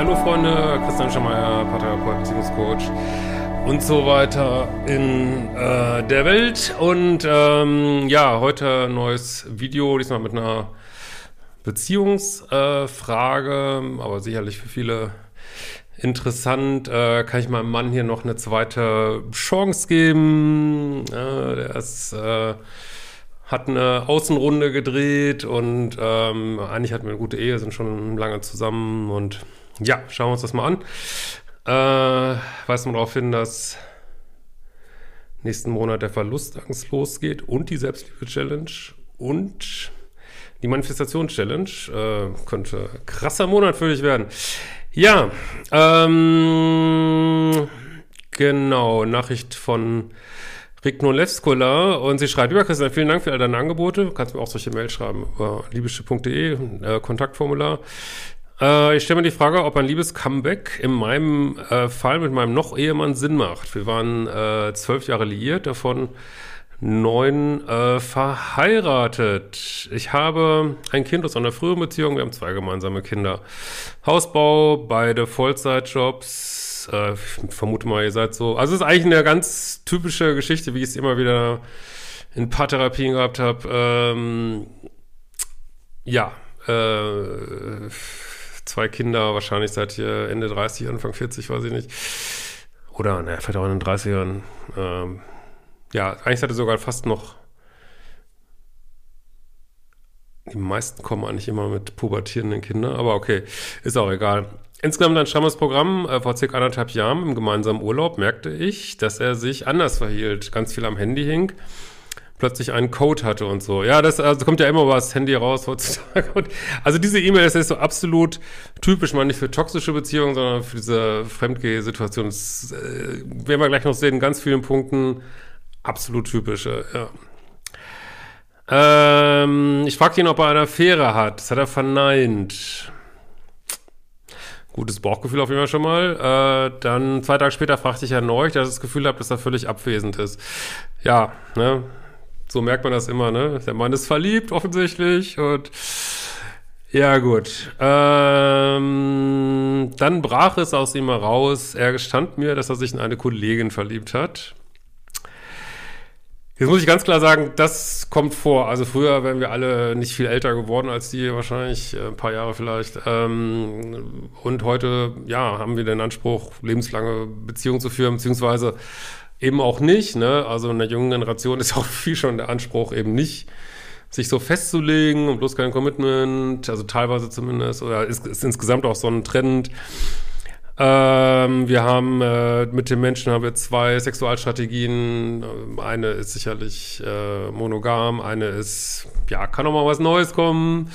Hallo Freunde, Christian Schemeier, Paartherapeut, Beziehungscoach und so weiter in äh, der Welt. Und ähm, ja, heute ein neues Video, diesmal mit einer Beziehungsfrage, äh, aber sicherlich für viele interessant. Äh, kann ich meinem Mann hier noch eine zweite Chance geben? Äh, der ist äh, hat eine Außenrunde gedreht und ähm, eigentlich hatten wir eine gute Ehe, sind schon lange zusammen und ja, schauen wir uns das mal an. Äh, weist man darauf hin, dass nächsten Monat der Verlustangst losgeht und die Selbstliebe-Challenge und die Manifestations-Challenge. Äh, könnte krasser Monat für dich werden. Ja, ähm, genau, Nachricht von Rigno Levskola und sie schreibt, lieber Christian, vielen Dank für all deine Angebote. Du kannst mir auch solche Mails schreiben über liebische.de, äh, Kontaktformular. Äh, ich stelle mir die Frage, ob ein liebes Comeback in meinem äh, Fall mit meinem noch Ehemann Sinn macht. Wir waren äh, zwölf Jahre liiert, davon neun äh, verheiratet. Ich habe ein Kind aus einer früheren Beziehung, wir haben zwei gemeinsame Kinder. Hausbau, beide Vollzeitjobs. Äh, ich vermute mal, ihr seid so. Also es ist eigentlich eine ganz typische Geschichte, wie ich es immer wieder in Paartherapien gehabt habe. Ähm, ja, äh, zwei Kinder, wahrscheinlich seit hier Ende 30, Anfang 40, weiß ich nicht. Oder, naja, vielleicht auch in den 30ern. Ähm, ja, eigentlich hatte sogar fast noch. Die meisten kommen eigentlich immer mit pubertierenden Kindern, aber okay, ist auch egal. Insgesamt ein strammes Programm. Äh, vor circa anderthalb Jahren im gemeinsamen Urlaub merkte ich, dass er sich anders verhielt, ganz viel am Handy hing plötzlich einen Code hatte und so. Ja, das also kommt ja immer was Handy raus heutzutage. Und also diese E-Mail ist so absolut typisch, mal nicht für toxische Beziehungen, sondern für diese Fremdgeh-Situation. Das äh, werden wir gleich noch sehen, in ganz vielen Punkten absolut typische, ja. Ähm, ich fragte ihn, ob er eine Affäre hat. Das hat er verneint. Gutes Bauchgefühl auf jeden Fall schon mal. Äh, dann zwei Tage später fragte ich erneut, dass ich das Gefühl habe, dass er völlig abwesend ist. Ja, ne? So merkt man das immer, ne? Der Mann ist verliebt, offensichtlich. Und ja, gut. Ähm, dann brach es aus ihm heraus. Er gestand mir, dass er sich in eine Kollegin verliebt hat. Jetzt muss ich ganz klar sagen, das kommt vor. Also früher wären wir alle nicht viel älter geworden als die, wahrscheinlich äh, ein paar Jahre vielleicht. Ähm, und heute, ja, haben wir den Anspruch, lebenslange Beziehungen zu führen, beziehungsweise eben auch nicht. Ne? Also in der jungen Generation ist auch viel schon der Anspruch eben nicht, sich so festzulegen und bloß kein Commitment, also teilweise zumindest, oder ist, ist insgesamt auch so ein Trend. Ähm, wir haben äh, mit den Menschen haben wir zwei Sexualstrategien. Eine ist sicherlich äh, monogam, eine ist, ja, kann auch mal was Neues kommen.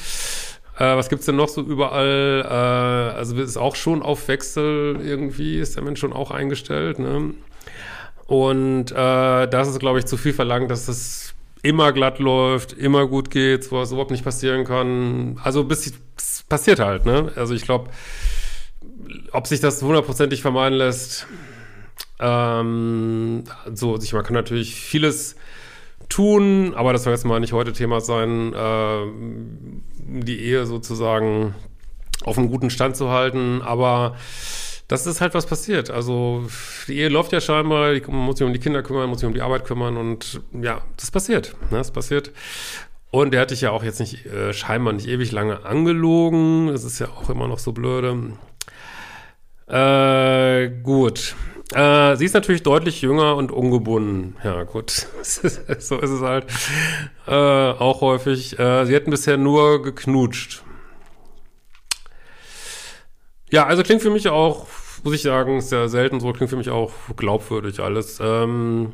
Äh, was gibt's denn noch so überall? Äh, also ist auch schon auf Wechsel irgendwie, ist der Mensch schon auch eingestellt. Ne? Und äh, das ist, glaube ich, zu viel verlangt, dass es immer glatt läuft, immer gut geht, wo es überhaupt nicht passieren kann. Also bis es passiert halt, ne? Also ich glaube, ob sich das hundertprozentig vermeiden lässt, ähm, so, ich, man kann natürlich vieles tun, aber das soll jetzt mal nicht heute Thema sein, äh, die Ehe sozusagen auf einem guten Stand zu halten, aber das ist halt was passiert. Also die Ehe läuft ja scheinbar, man muss sich um die Kinder kümmern, muss sich um die Arbeit kümmern und ja, das passiert. Ne, das passiert. Und der hat dich ja auch jetzt nicht äh, scheinbar nicht ewig lange angelogen. Das ist ja auch immer noch so blöde. Äh, gut. Äh, sie ist natürlich deutlich jünger und ungebunden. Ja, gut. so ist es halt. Äh, auch häufig. Äh, sie hätten bisher nur geknutscht. Ja, also klingt für mich auch, muss ich sagen, ist ja selten so, klingt für mich auch glaubwürdig alles. Ähm,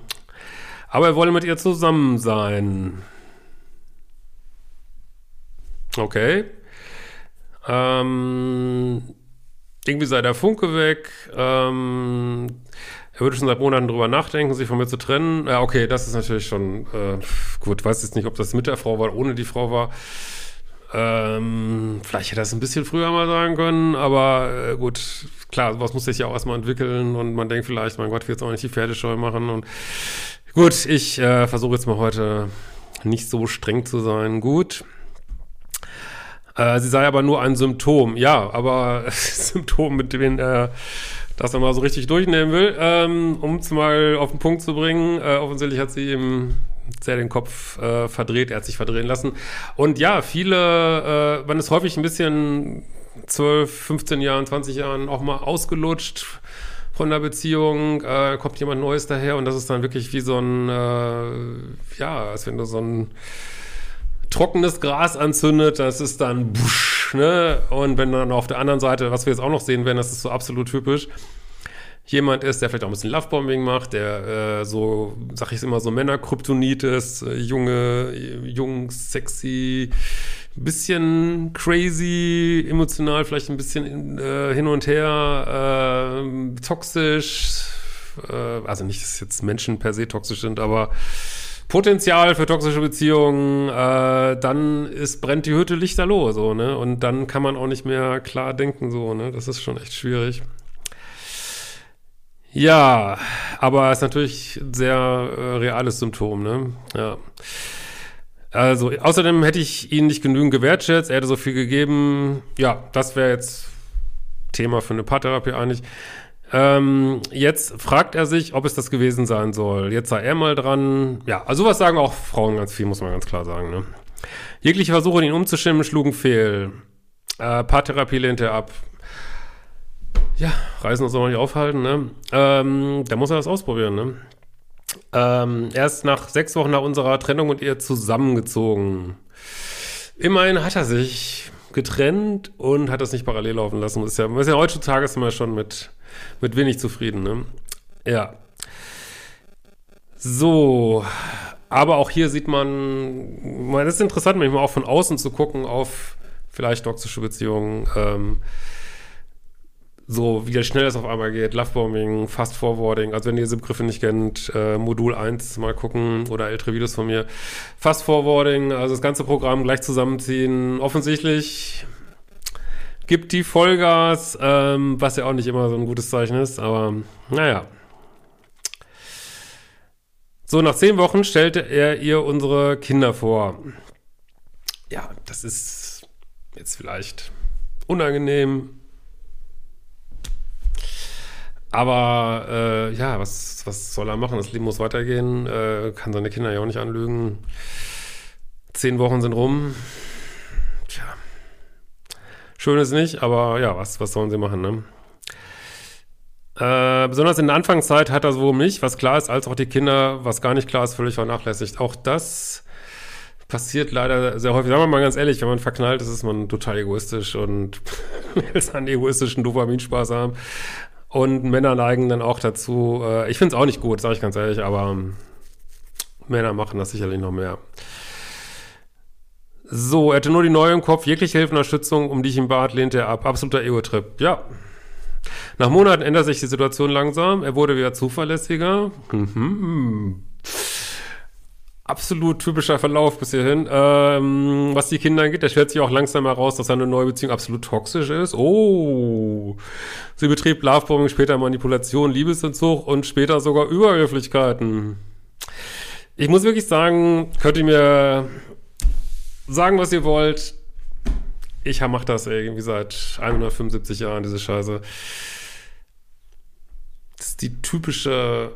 aber er wolle mit ihr zusammen sein. Okay. Ähm, irgendwie sei der Funke weg. Ähm, er würde schon seit Monaten drüber nachdenken, sich von mir zu trennen. Ja, okay, das ist natürlich schon äh, gut. Weiß jetzt nicht, ob das mit der Frau war oder ohne die Frau war. Ähm, vielleicht hätte er es ein bisschen früher mal sagen können, aber äh, gut, klar, sowas muss sich ja auch erstmal entwickeln und man denkt vielleicht, mein Gott, will jetzt auch nicht die Pferdescheu machen und gut, ich äh, versuche jetzt mal heute nicht so streng zu sein. Gut. Äh, sie sei aber nur ein Symptom. Ja, aber Symptom, mit dem er das nochmal so richtig durchnehmen will. Ähm, um es mal auf den Punkt zu bringen, äh, offensichtlich hat sie ihm sehr den Kopf äh, verdreht, er hat sich verdrehen lassen. Und ja, viele, äh, man ist häufig ein bisschen 12, 15 Jahren, 20 Jahren auch mal ausgelutscht von der Beziehung, äh, kommt jemand Neues daher und das ist dann wirklich wie so ein, äh, ja, als wenn du so ein trockenes Gras anzündet, das ist dann busch, ne? Und wenn dann auf der anderen Seite, was wir jetzt auch noch sehen werden, das ist so absolut typisch, jemand ist, der vielleicht auch ein bisschen Lovebombing macht, der äh, so, sag ich immer, so Männer-Kryptonit ist, äh, junge, jung, sexy, bisschen crazy, emotional, vielleicht ein bisschen äh, hin und her, äh, toxisch, äh, also nicht, dass jetzt Menschen per se toxisch sind, aber Potenzial für toxische Beziehungen, äh, dann ist, brennt die Hütte lichterloh, so, ne? Und dann kann man auch nicht mehr klar denken, so, ne? Das ist schon echt schwierig. Ja, aber es ist natürlich ein sehr äh, reales Symptom, ne? Ja. Also, außerdem hätte ich ihn nicht genügend gewertschätzt, er hätte so viel gegeben. Ja, das wäre jetzt Thema für eine Paartherapie eigentlich. Ähm, jetzt fragt er sich, ob es das gewesen sein soll. Jetzt sei er mal dran. Ja, also sowas sagen auch Frauen ganz viel, muss man ganz klar sagen. Ne? Jegliche Versuche, ihn umzustimmen, schlugen fehl. Äh, Paartherapie lehnte er ab. Ja, Reisen uns auch nicht aufhalten, ne? Ähm, da muss er das ausprobieren, ne? Ähm, erst nach sechs Wochen nach unserer Trennung und ihr zusammengezogen. Immerhin hat er sich getrennt und hat das nicht parallel laufen lassen. Ist ja, ist ja heutzutage ist man schon mit mit wenig zufrieden, ne? Ja. So, aber auch hier sieht man, man ist interessant, manchmal auch von außen zu gucken auf vielleicht toxische Beziehungen, ähm, so wie schnell es auf einmal geht, Lovebombing, Fast Forwarding, also wenn ihr diese Begriffe nicht kennt, äh, Modul 1 mal gucken oder ältere Videos von mir. Fast Forwarding, also das ganze Programm gleich zusammenziehen, offensichtlich gibt die Vollgas, ähm, was ja auch nicht immer so ein gutes Zeichen ist, aber naja. So, nach zehn Wochen stellte er ihr unsere Kinder vor. Ja, das ist jetzt vielleicht unangenehm. Aber äh, ja, was, was soll er machen? Das Leben muss weitergehen. Äh, kann seine Kinder ja auch nicht anlügen. Zehn Wochen sind rum. Schön ist nicht, aber ja, was, was sollen sie machen, ne? Äh, besonders in der Anfangszeit hat er sowohl mich, was klar ist, als auch die Kinder, was gar nicht klar ist, völlig vernachlässigt. Auch das passiert leider sehr häufig. Sagen wir mal ganz ehrlich, wenn man verknallt ist, ist man total egoistisch und will seinen egoistischen Dopaminspaß haben. Und Männer neigen dann auch dazu, äh, ich finde es auch nicht gut, sage ich ganz ehrlich, aber Männer machen das sicherlich noch mehr. So, er hatte nur die neue im Kopf, jegliche Hilfe und Unterstützung, um die ich ihn bat, lehnte er ab. Absoluter Ego-Trip. Ja. Nach Monaten ändert sich die Situation langsam. Er wurde wieder zuverlässiger. Mhm. Absolut typischer Verlauf bis hierhin. Ähm, was die Kinder angeht, der stellt sich auch langsam heraus, dass seine neue Beziehung absolut toxisch ist. Oh. Sie betrieb Lovebombing, später Manipulation, Liebesentzug und später sogar Übergrifflichkeiten. Ich muss wirklich sagen, könnte mir sagen, was ihr wollt. Ich mache das irgendwie seit 175 Jahren, diese Scheiße. Das ist die typische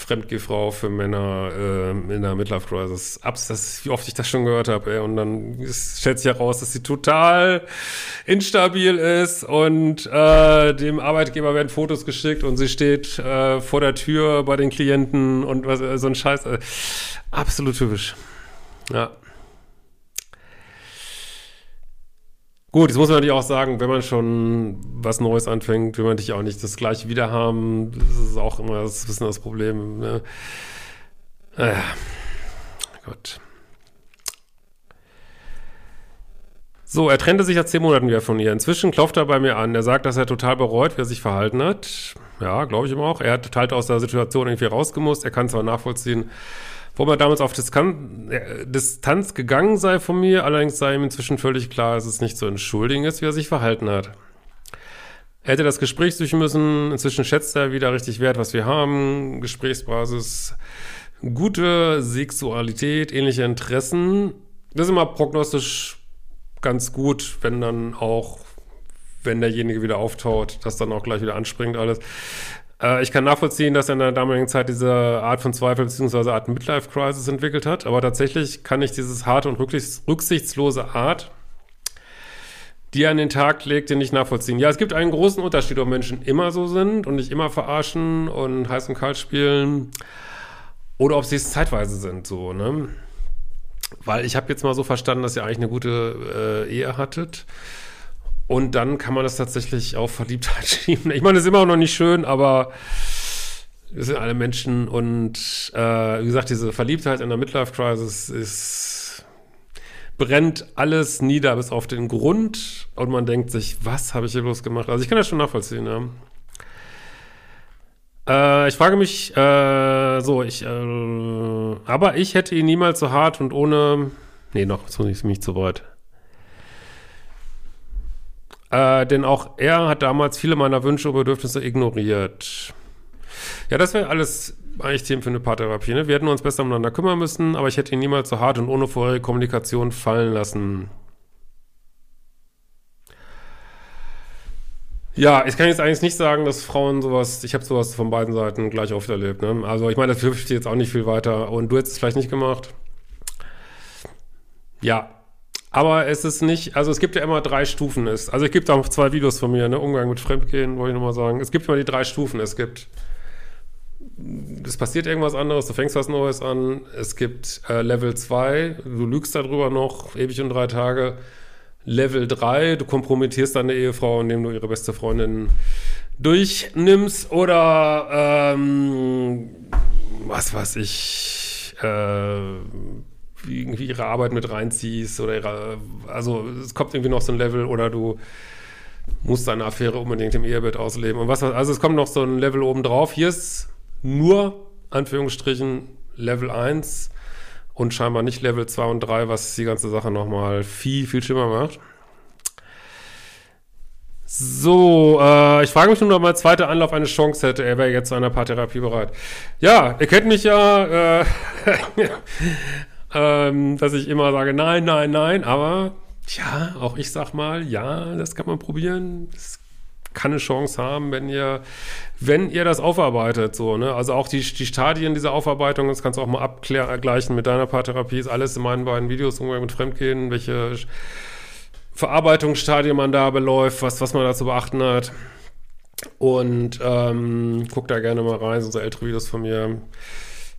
Fremdgehfrau für Männer äh, in der Midlife Crisis. Abs, das, wie oft ich das schon gehört habe, ey. Und dann stellt sich heraus, dass sie total instabil ist und äh, dem Arbeitgeber werden Fotos geschickt und sie steht äh, vor der Tür bei den Klienten und was, so ein Scheiß. Äh, absolut typisch. Ja. Gut, jetzt muss man natürlich auch sagen, wenn man schon was Neues anfängt, will man natürlich auch nicht das gleiche wieder haben. Das ist auch immer das, bisschen das Problem. Ne? Naja, Gott. So, er trennte sich nach zehn Monaten wieder von ihr. Inzwischen klopft er bei mir an. Er sagt, dass er total bereut, wie er sich verhalten hat. Ja, glaube ich ihm auch. Er hat total aus der Situation irgendwie rausgemusst. Er kann zwar nachvollziehen, wo man damals auf äh, Distanz gegangen sei von mir, allerdings sei ihm inzwischen völlig klar, dass es nicht zu entschuldigen ist, wie er sich verhalten hat. Er hätte das Gespräch suchen müssen, inzwischen schätzt er wieder richtig wert, was wir haben, Gesprächsbasis, gute Sexualität, ähnliche Interessen. Das ist immer prognostisch ganz gut, wenn dann auch, wenn derjenige wieder auftaut, das dann auch gleich wieder anspringt alles. Äh, ich kann nachvollziehen, dass er in der damaligen Zeit diese Art von Zweifel bzw. Art Midlife-Crisis entwickelt hat, aber tatsächlich kann ich dieses harte und rücksichtslose Art, die er an den Tag legte, nicht nachvollziehen. Ja, es gibt einen großen Unterschied, ob Menschen immer so sind und nicht immer verarschen und heiß und kalt spielen oder ob sie es zeitweise sind, so, ne? Weil ich habe jetzt mal so verstanden, dass ihr eigentlich eine gute äh, Ehe hattet und dann kann man das tatsächlich auf Verliebtheit schieben. Ich meine, das ist immer noch nicht schön, aber wir sind alle Menschen und äh, wie gesagt, diese Verliebtheit in der Midlife-Crisis ist brennt alles nieder bis auf den Grund und man denkt sich, was habe ich hier bloß gemacht? Also ich kann das schon nachvollziehen, ja. Äh, ich frage mich, äh, so, ich, äh, aber ich hätte ihn niemals so hart und ohne, nee, noch, jetzt muss ich mich zu weit. Äh, denn auch er hat damals viele meiner Wünsche und Bedürfnisse ignoriert. Ja, das wäre alles eigentlich Themen für eine Paartherapie. Ne? Wir hätten uns besser umeinander kümmern müssen, aber ich hätte ihn niemals so hart und ohne vorherige Kommunikation fallen lassen. Ja, ich kann jetzt eigentlich nicht sagen, dass Frauen sowas, ich habe sowas von beiden Seiten gleich oft erlebt. Ne? Also ich meine, das hilft jetzt auch nicht viel weiter. Und du hättest es vielleicht nicht gemacht. Ja, aber es ist nicht, also es gibt ja immer drei Stufen. also es gibt auch zwei Videos von mir, ne? Umgang mit Fremdgehen, wollte ich nochmal sagen. Es gibt immer die drei Stufen. Es gibt, es passiert irgendwas anderes, du fängst was Neues an. Es gibt äh, Level 2, du lügst darüber noch ewig und drei Tage. Level 3, du kompromittierst deine Ehefrau, indem du ihre beste Freundin durchnimmst. Oder ähm, was weiß ich, äh, irgendwie ihre Arbeit mit reinziehst oder ihre, also es kommt irgendwie noch so ein Level oder du musst deine Affäre unbedingt im Ehebett ausleben und was, also es kommt noch so ein Level oben drauf. Hier ist nur, Anführungsstrichen, Level 1 und scheinbar nicht Level 2 und 3, was die ganze Sache nochmal viel, viel schlimmer macht. So, äh, ich frage mich nur, ob mein zweiter Anlauf eine Chance hätte. Er wäre jetzt zu einer Paartherapie bereit. Ja, ihr kennt mich ja. Äh, ähm, dass ich immer sage, nein, nein, nein, aber ja, auch ich sag mal, ja, das kann man probieren. Das kann eine Chance haben, wenn ihr, wenn ihr das aufarbeitet, so, ne? Also auch die, die Stadien dieser Aufarbeitung, das kannst du auch mal abgleichen mit deiner Paartherapie, ist alles in meinen beiden Videos, Umgang mit Fremdgehen, welche Verarbeitungsstadien man da beläuft, was, was man da zu beachten hat. Und ähm, guck da gerne mal rein, so ältere Videos von mir.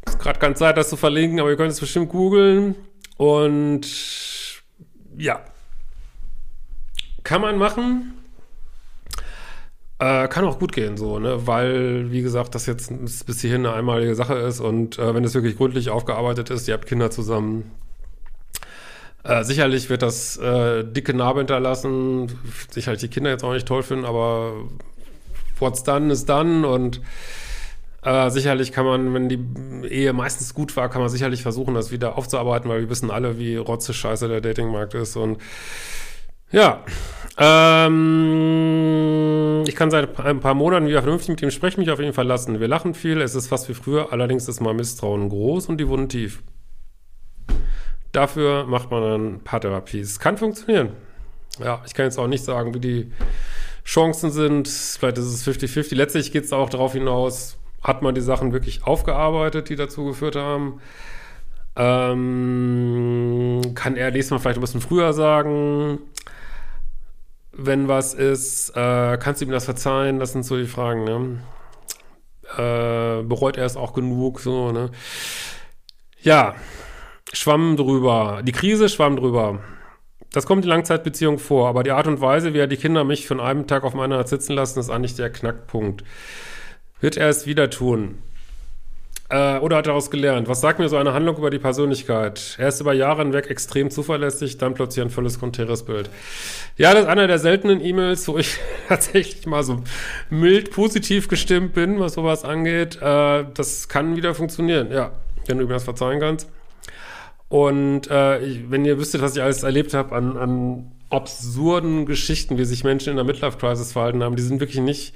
Ist gerade keine Zeit, das zu verlinken, aber ihr könnt es bestimmt googeln. Und ja, kann man machen. Äh, kann auch gut gehen, so, ne? Weil, wie gesagt, das jetzt bis hierhin eine einmalige Sache ist und äh, wenn es wirklich gründlich aufgearbeitet ist, ihr habt Kinder zusammen, äh, sicherlich wird das äh, dicke Narbe hinterlassen. Sicherlich die Kinder jetzt auch nicht toll finden, aber what's done is done und äh, sicherlich kann man, wenn die Ehe meistens gut war, kann man sicherlich versuchen, das wieder aufzuarbeiten, weil wir wissen alle, wie rotze scheiße der Datingmarkt ist. Und ja, ähm, ich kann seit ein paar Monaten wieder vernünftig mit ihm sprechen, mich auf ihn verlassen. Wir lachen viel, es ist fast wie früher, allerdings ist mein Misstrauen groß und die Wunden tief. Dafür macht man dann Paartherapie. Es kann funktionieren. Ja, ich kann jetzt auch nicht sagen, wie die Chancen sind. Vielleicht ist es 50-50. Letztlich geht es auch darauf hinaus, hat man die Sachen wirklich aufgearbeitet, die dazu geführt haben? Ähm, kann er nächstes Mal vielleicht ein bisschen früher sagen, wenn was ist? Äh, kannst du ihm das verzeihen? Das sind so die Fragen, ne? Äh, bereut er es auch genug, so, ne? Ja, schwamm drüber. Die Krise schwamm drüber. Das kommt in Langzeitbeziehungen vor, aber die Art und Weise, wie er die Kinder mich von einem Tag auf den anderen sitzen lassen, ist eigentlich der Knackpunkt. Wird er es wieder tun? Äh, oder hat daraus gelernt? Was sagt mir so eine Handlung über die Persönlichkeit? Er ist über Jahre hinweg extrem zuverlässig, dann plötzlich ein völlig konträres Bild. Ja, das ist einer der seltenen E-Mails, wo ich tatsächlich mal so mild positiv gestimmt bin, was sowas angeht. Äh, das kann wieder funktionieren, ja, wenn du mir das verzeihen kannst. Und äh, ich, wenn ihr wüsstet, was ich alles erlebt habe an, an absurden Geschichten, wie sich Menschen in der Midlife-Crisis verhalten haben, die sind wirklich nicht,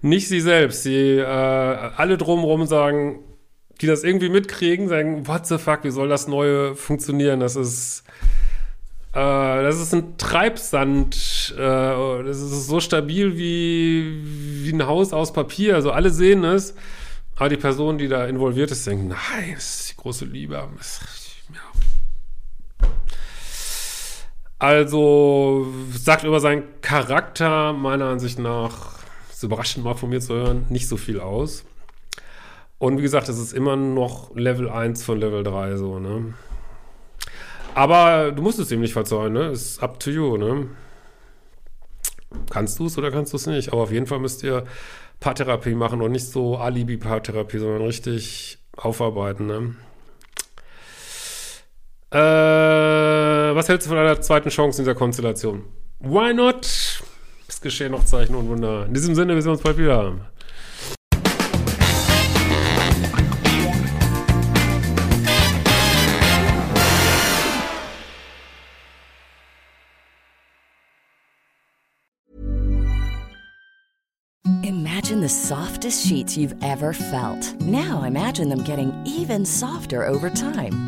nicht sie selbst. Sie äh, alle drumherum sagen, die das irgendwie mitkriegen, sagen, what the fuck, wie soll das Neue funktionieren? Das ist äh, das ist ein Treibsand. Äh, das ist so stabil wie, wie ein Haus aus Papier. Also alle sehen es. Aber die Person, die da involviert ist, denkt, nein, das ist die große Liebe. Also sagt über seinen Charakter meiner Ansicht nach, ist überraschend mal von mir zu hören, nicht so viel aus. Und wie gesagt, es ist immer noch Level 1 von Level 3 so, ne? Aber du musst es ihm nicht verzeihen, ne? Ist up to you, ne? Kannst du es oder kannst du es nicht? Aber auf jeden Fall müsst ihr Paartherapie machen und nicht so Alibi-Paartherapie, sondern richtig aufarbeiten, ne? Äh, was hältst du von einer zweiten Chance in dieser Konstellation? Why not? Es geschehen noch Zeichen und Wunder. In diesem Sinne, wir sehen uns bald wieder. Imagine the softest sheets you've ever felt. Now imagine them getting even softer over time.